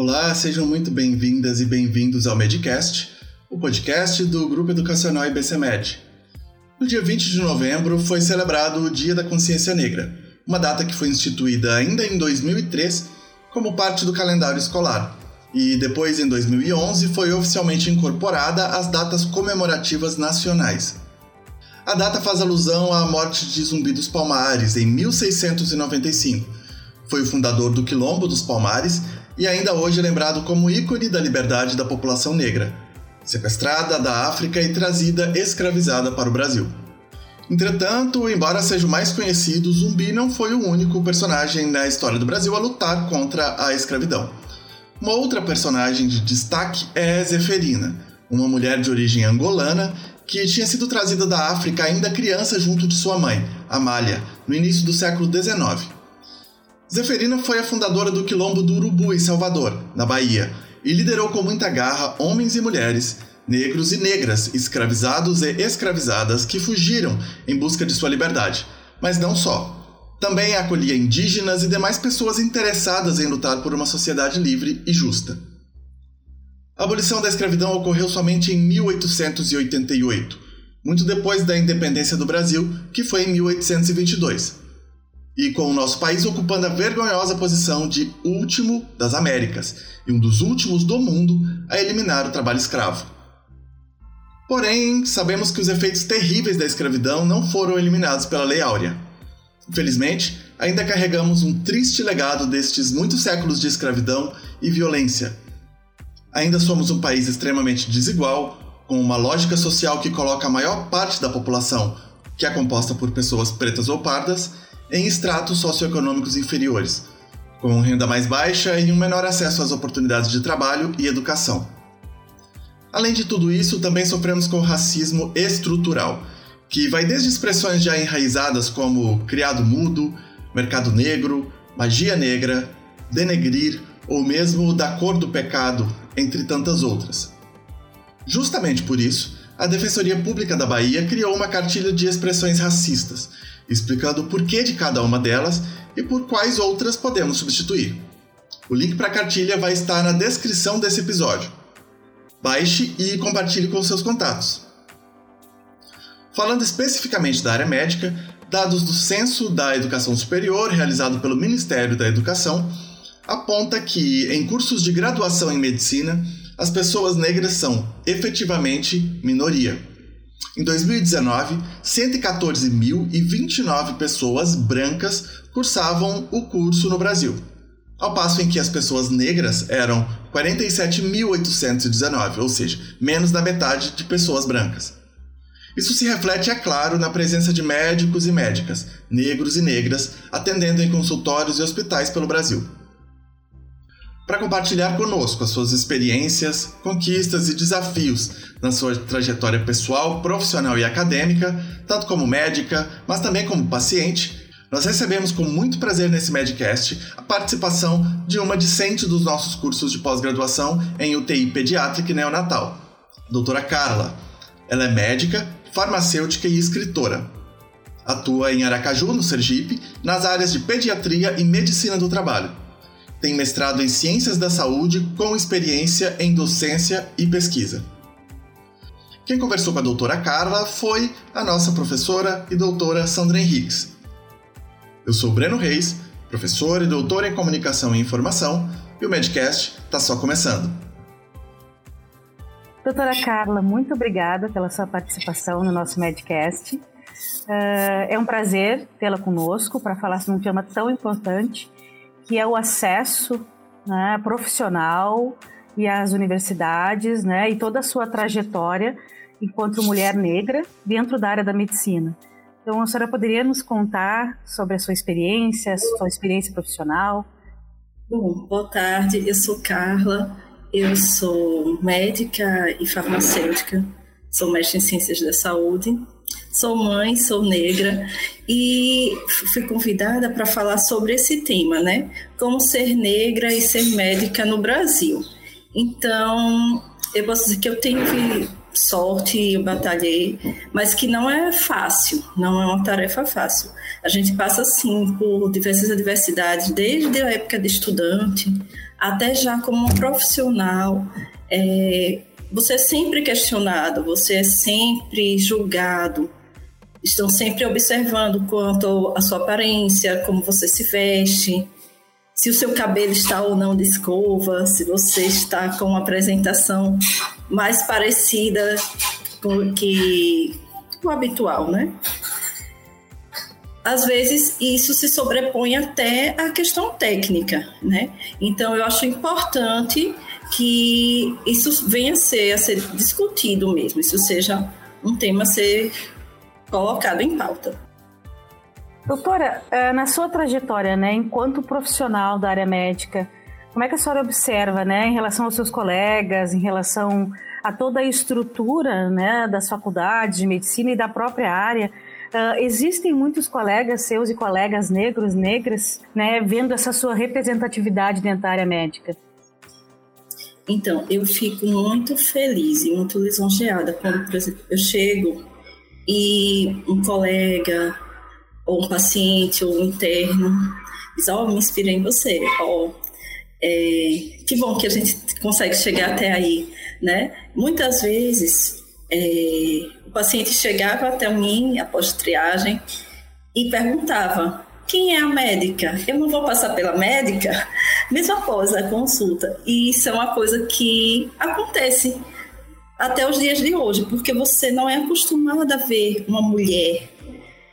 Olá, sejam muito bem-vindas e bem-vindos ao Medcast, o podcast do Grupo Educacional IBCMed. No dia 20 de novembro foi celebrado o Dia da Consciência Negra, uma data que foi instituída ainda em 2003 como parte do calendário escolar, e depois, em 2011, foi oficialmente incorporada às datas comemorativas nacionais. A data faz alusão à morte de Zumbi dos Palmares, em 1695. Foi o fundador do Quilombo dos Palmares e ainda hoje lembrado como ícone da liberdade da população negra, sequestrada da África e trazida escravizada para o Brasil. Entretanto, embora seja o mais conhecido, Zumbi não foi o único personagem na história do Brasil a lutar contra a escravidão. Uma outra personagem de destaque é Zeferina, uma mulher de origem angolana que tinha sido trazida da África ainda criança junto de sua mãe, Amália, no início do século XIX. Zeferina foi a fundadora do Quilombo do Urubu, em Salvador, na Bahia, e liderou com muita garra homens e mulheres, negros e negras, escravizados e escravizadas que fugiram em busca de sua liberdade. Mas não só. Também acolhia indígenas e demais pessoas interessadas em lutar por uma sociedade livre e justa. A abolição da escravidão ocorreu somente em 1888, muito depois da independência do Brasil, que foi em 1822 e com o nosso país ocupando a vergonhosa posição de último das Américas e um dos últimos do mundo a eliminar o trabalho escravo. Porém, sabemos que os efeitos terríveis da escravidão não foram eliminados pela Lei Áurea. Infelizmente, ainda carregamos um triste legado destes muitos séculos de escravidão e violência. Ainda somos um país extremamente desigual, com uma lógica social que coloca a maior parte da população, que é composta por pessoas pretas ou pardas, em estratos socioeconômicos inferiores, com renda mais baixa e um menor acesso às oportunidades de trabalho e educação. Além de tudo isso, também sofremos com racismo estrutural, que vai desde expressões já enraizadas como criado mudo, mercado negro, magia negra, denegrir ou mesmo da cor do pecado, entre tantas outras. Justamente por isso, a Defensoria Pública da Bahia criou uma cartilha de expressões racistas, explicando o porquê de cada uma delas e por quais outras podemos substituir. O link para a cartilha vai estar na descrição desse episódio. Baixe e compartilhe com seus contatos. Falando especificamente da área médica, dados do Censo da Educação Superior, realizado pelo Ministério da Educação, aponta que, em cursos de graduação em medicina, as pessoas negras são efetivamente minoria. Em 2019, 114.029 pessoas brancas cursavam o curso no Brasil, ao passo em que as pessoas negras eram 47.819, ou seja, menos da metade de pessoas brancas. Isso se reflete, é claro, na presença de médicos e médicas, negros e negras, atendendo em consultórios e hospitais pelo Brasil para compartilhar conosco as suas experiências, conquistas e desafios na sua trajetória pessoal, profissional e acadêmica, tanto como médica, mas também como paciente. Nós recebemos com muito prazer nesse Medcast a participação de uma discente dos nossos cursos de pós-graduação em UTI pediátrica e neonatal, doutora Carla. Ela é médica, farmacêutica e escritora. Atua em Aracaju, no Sergipe, nas áreas de pediatria e medicina do trabalho tem mestrado em Ciências da Saúde com experiência em docência e pesquisa. Quem conversou com a doutora Carla foi a nossa professora e doutora Sandra Henriques. Eu sou Breno Reis, professor e doutor em Comunicação e Informação, e o Medcast está só começando. Doutora Carla, muito obrigada pela sua participação no nosso Medcast. Uh, é um prazer tê-la conosco para falar sobre um tema tão importante que é o acesso né, profissional e às universidades, né, e toda a sua trajetória enquanto mulher negra dentro da área da medicina. Então, a senhora poderia nos contar sobre a sua experiência, a sua experiência profissional? Bom, boa tarde. Eu sou Carla. Eu sou médica e farmacêutica. Sou mestre em ciências da saúde Sou mãe, sou negra e fui convidada para falar sobre esse tema, né? Como ser negra e ser médica no Brasil. Então, eu posso dizer que eu tenho sorte, eu batalhei, mas que não é fácil, não é uma tarefa fácil. A gente passa, sim, por diversas adversidades, desde a época de estudante até já como profissional, é, você é sempre questionado, você é sempre julgado, estão sempre observando quanto à sua aparência, como você se veste, se o seu cabelo está ou não de escova, se você está com uma apresentação mais parecida com que o habitual, né? Às vezes isso se sobrepõe até à questão técnica, né? Então eu acho importante que isso venha a ser, a ser discutido mesmo, isso seja um tema a ser colocado em pauta. Doutora, eh, na sua trajetória, né, enquanto profissional da área médica, como é que a senhora observa, né, em relação aos seus colegas, em relação a toda a estrutura, né, das faculdades de medicina e da própria área? Uh, existem muitos colegas seus e colegas negros, negras, né, vendo essa sua representatividade dentro da área médica? Então, eu fico muito feliz e muito lisonjeada quando, por exemplo, eu chego e um colega ou um paciente ou um interno diz, ó, oh, me inspirei em você, ó, oh, é, que bom que a gente consegue chegar até aí, né? Muitas vezes é, o paciente chegava até mim após triagem e perguntava quem é a médica? Eu não vou passar pela médica? Mesmo após a consulta. E isso é uma coisa que acontece até os dias de hoje, porque você não é acostumada a ver uma mulher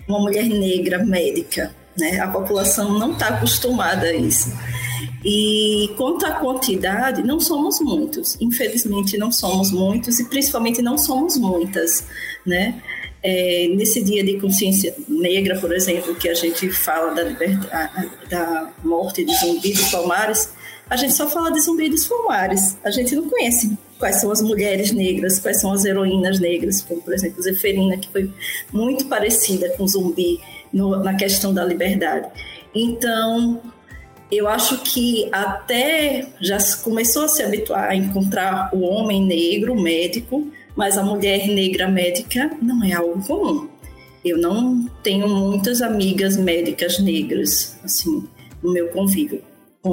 uma mulher negra médica. Né? A população não está acostumada a isso. E quanto à quantidade, não somos muitos. Infelizmente, não somos muitos e principalmente não somos muitas. Né? É, nesse dia de consciência negra, por exemplo, que a gente fala da, da morte de Zumbi dos Palmares, a gente só fala de Zumbi dos Palmares. A gente não conhece quais são as mulheres negras, quais são as heroínas negras, como por exemplo Zeferina, que foi muito parecida com Zumbi no, na questão da liberdade. Então, eu acho que até já começou a se habituar a encontrar o homem negro médico, mas a mulher negra médica não é algo comum. Eu não tenho muitas amigas médicas negras, assim, no meu convívio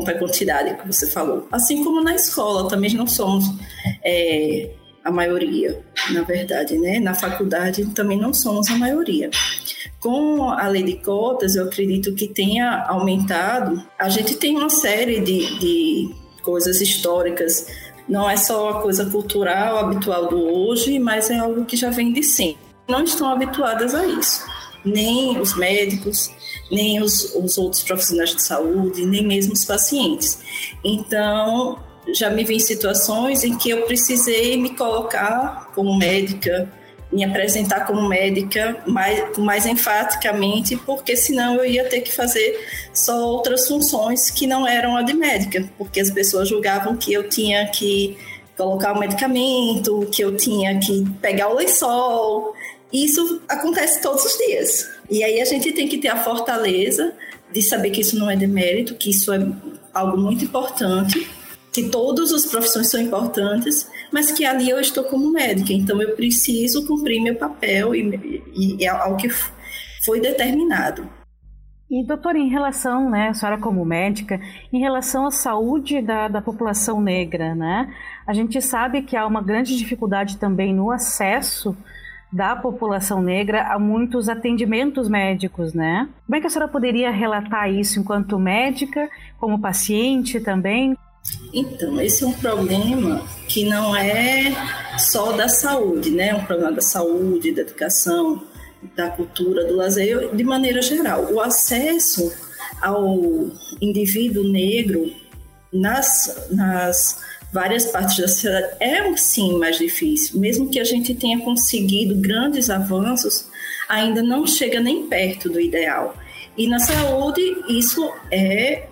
à quantidade que você falou. Assim como na escola, também não somos é, a maioria, na verdade, né? Na faculdade também não somos a maioria. Com a lei de cotas, eu acredito que tenha aumentado. A gente tem uma série de, de coisas históricas, não é só a coisa cultural habitual do hoje, mas é algo que já vem de sempre. Não estão habituadas a isso. Nem os médicos, nem os, os outros profissionais de saúde, nem mesmo os pacientes. Então, já me vi em situações em que eu precisei me colocar como médica, me apresentar como médica mais, mais enfaticamente, porque senão eu ia ter que fazer só outras funções que não eram a de médica, porque as pessoas julgavam que eu tinha que colocar o medicamento, que eu tinha que pegar o lençol. Isso acontece todos os dias. E aí a gente tem que ter a fortaleza de saber que isso não é demérito, que isso é algo muito importante, que todas as profissões são importantes, mas que ali eu estou como médica, então eu preciso cumprir meu papel e, e é algo que foi determinado. E, doutora, em relação, né, a senhora como médica, em relação à saúde da, da população negra, né, a gente sabe que há uma grande dificuldade também no acesso da população negra a muitos atendimentos médicos, né? Como é que a senhora poderia relatar isso enquanto médica, como paciente também? Então, esse é um problema que não é só da saúde, né? É um problema da saúde, da educação, da cultura, do lazer, de maneira geral. O acesso ao indivíduo negro nas, nas várias partes da sociedade é sim mais difícil. Mesmo que a gente tenha conseguido grandes avanços, ainda não chega nem perto do ideal. E na saúde, isso é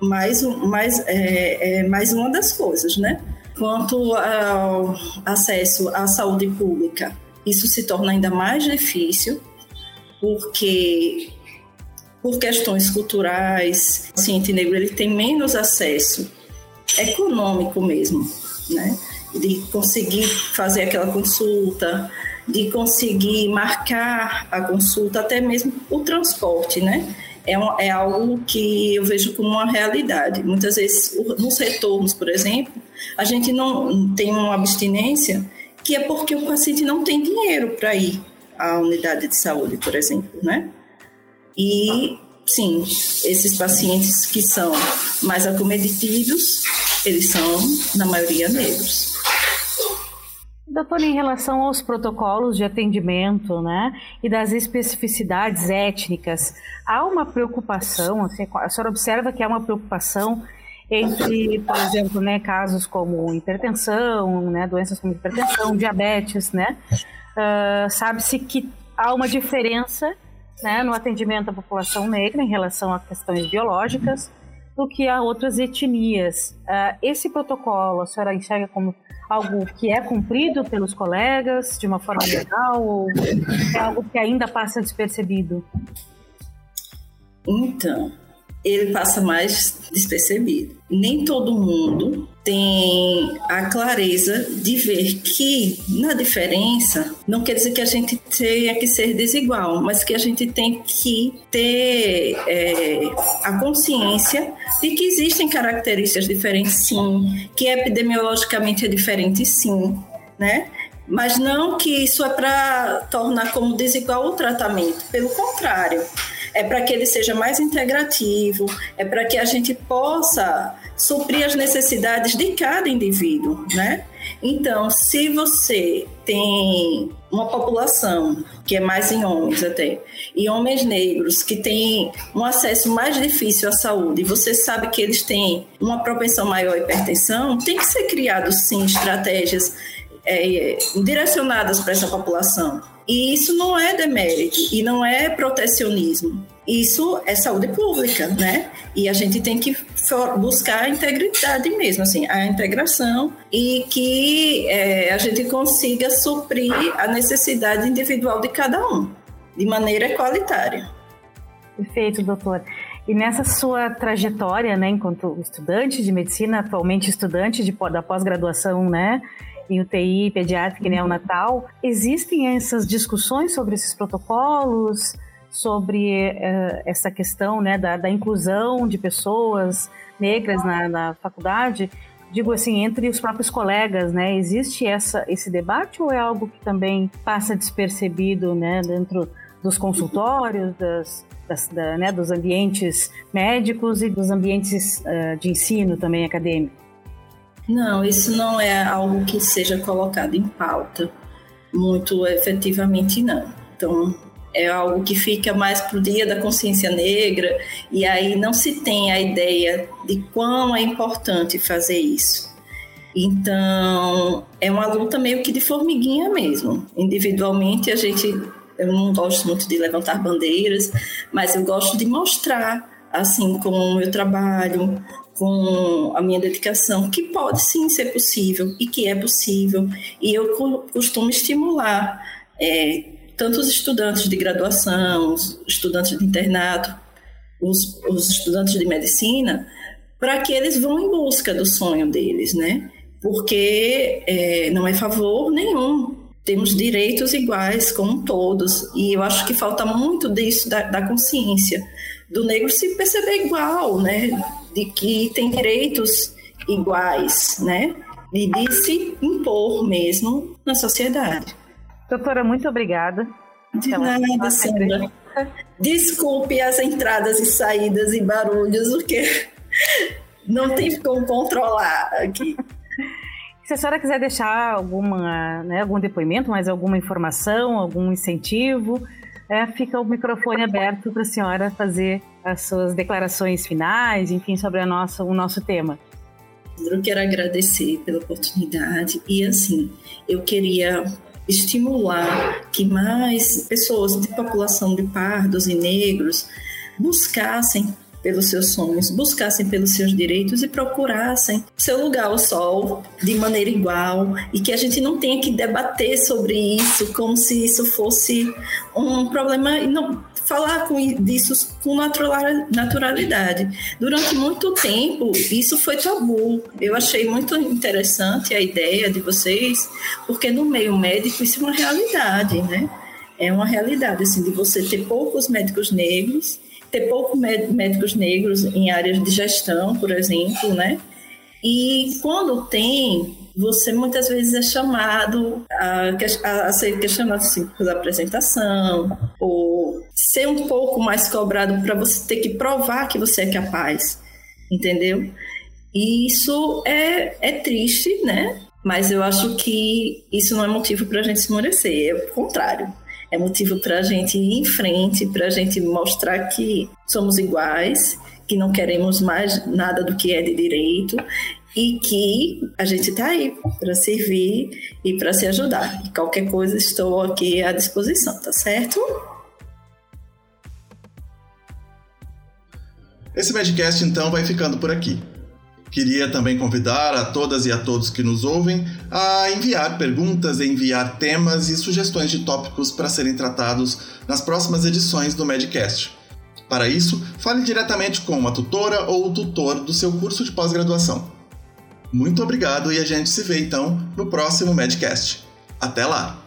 mais, mais, é, é mais uma das coisas, né? Quanto ao acesso à saúde pública, isso se torna ainda mais difícil, porque por questões culturais, o paciente negro ele tem menos acesso econômico mesmo, né? De conseguir fazer aquela consulta, de conseguir marcar a consulta, até mesmo o transporte, né? é, um, é algo que eu vejo como uma realidade. Muitas vezes, nos retornos, por exemplo, a gente não tem uma abstinência que é porque o paciente não tem dinheiro para ir à unidade de saúde, por exemplo, né? E sim, esses pacientes que são mais acometidos, eles são, na maioria, negros. Doutor, em relação aos protocolos de atendimento, né, e das especificidades étnicas, há uma preocupação, assim, a senhora observa que há uma preocupação entre, por exemplo, né, casos como hipertensão, né, doenças como hipertensão, diabetes, né, uh, sabe-se que há uma diferença, né, no atendimento à população negra em relação a questões biológicas do que a outras etnias. Uh, esse protocolo, a senhora enxerga como algo que é cumprido pelos colegas de uma forma legal ou é algo que ainda passa despercebido? Então, ele passa mais despercebido. Nem todo mundo tem a clareza de ver que na diferença não quer dizer que a gente tenha que ser desigual, mas que a gente tem que ter é, a consciência de que existem características diferentes, sim, que epidemiologicamente é diferente, sim, né? Mas não que isso é para tornar como desigual o tratamento, pelo contrário é para que ele seja mais integrativo, é para que a gente possa suprir as necessidades de cada indivíduo, né? Então, se você tem uma população que é mais em homens até, e homens negros que têm um acesso mais difícil à saúde, e você sabe que eles têm uma propensão maior à hipertensão, tem que ser criado sim estratégias é, direcionadas para essa população. E isso não é demérito e não é protecionismo. Isso é saúde pública, né? E a gente tem que buscar a integridade mesmo, assim, a integração e que é, a gente consiga suprir a necessidade individual de cada um, de maneira equalitária. Perfeito, doutor. E nessa sua trajetória, né, enquanto estudante de medicina, atualmente estudante de, da pós-graduação, né, em UTI, pediátrica e neonatal, existem essas discussões sobre esses protocolos, sobre uh, essa questão né, da, da, inclusão de pessoas negras na, na, faculdade? Digo assim, entre os próprios colegas, né? Existe essa, esse debate ou é algo que também passa despercebido né, dentro dos consultórios, das, das, da, né, dos ambientes médicos e dos ambientes uh, de ensino também acadêmico? Não, isso não é algo que seja colocado em pauta muito efetivamente, não. Então, é algo que fica mais para o dia da consciência negra, e aí não se tem a ideia de quão é importante fazer isso. Então, é uma luta meio que de formiguinha mesmo. Individualmente, a gente. Eu não gosto muito de levantar bandeiras, mas eu gosto de mostrar, assim, com o meu trabalho, com a minha dedicação, que pode sim ser possível e que é possível. E eu costumo estimular é, tanto os estudantes de graduação, os estudantes de internato, os, os estudantes de medicina, para que eles vão em busca do sonho deles, né? Porque é, não é favor nenhum. Temos direitos iguais como todos. E eu acho que falta muito disso, da, da consciência do negro se perceber igual, né? De que tem direitos iguais, né? E de se impor mesmo na sociedade. Doutora, muito obrigada. De nada, Sandra. Desculpe as entradas e saídas e barulhos, porque não tem como controlar aqui. Se a senhora quiser deixar alguma, né, algum depoimento, mais alguma informação, algum incentivo, é, fica o microfone aberto para a senhora fazer as suas declarações finais, enfim, sobre a nossa, o nosso tema. Eu quero agradecer pela oportunidade e, assim, eu queria estimular que mais pessoas de população de pardos e negros buscassem pelos seus sonhos, buscassem pelos seus direitos e procurassem seu lugar ao sol de maneira igual e que a gente não tenha que debater sobre isso como se isso fosse um problema não falar com disso com naturalidade. Durante muito tempo, isso foi tabu. Eu achei muito interessante a ideia de vocês, porque no meio médico isso é uma realidade, né? É uma realidade, assim, de você ter poucos médicos negros ter poucos médicos negros em áreas de gestão, por exemplo, né? E quando tem, você muitas vezes é chamado a, a, ser questionado assim, por apresentação, ou ser um pouco mais cobrado para você ter que provar que você é capaz, entendeu? E isso é, é triste, né? Mas eu acho que isso não é motivo para a gente se esmorecer, é o contrário. É motivo para a gente ir em frente, para a gente mostrar que somos iguais, que não queremos mais nada do que é de direito e que a gente está aí para servir e para se ajudar. E qualquer coisa estou aqui à disposição, tá certo? Esse Medcast então vai ficando por aqui. Queria também convidar a todas e a todos que nos ouvem a enviar perguntas, enviar temas e sugestões de tópicos para serem tratados nas próximas edições do Medcast. Para isso, fale diretamente com a tutora ou o tutor do seu curso de pós-graduação. Muito obrigado e a gente se vê então no próximo Medcast. Até lá!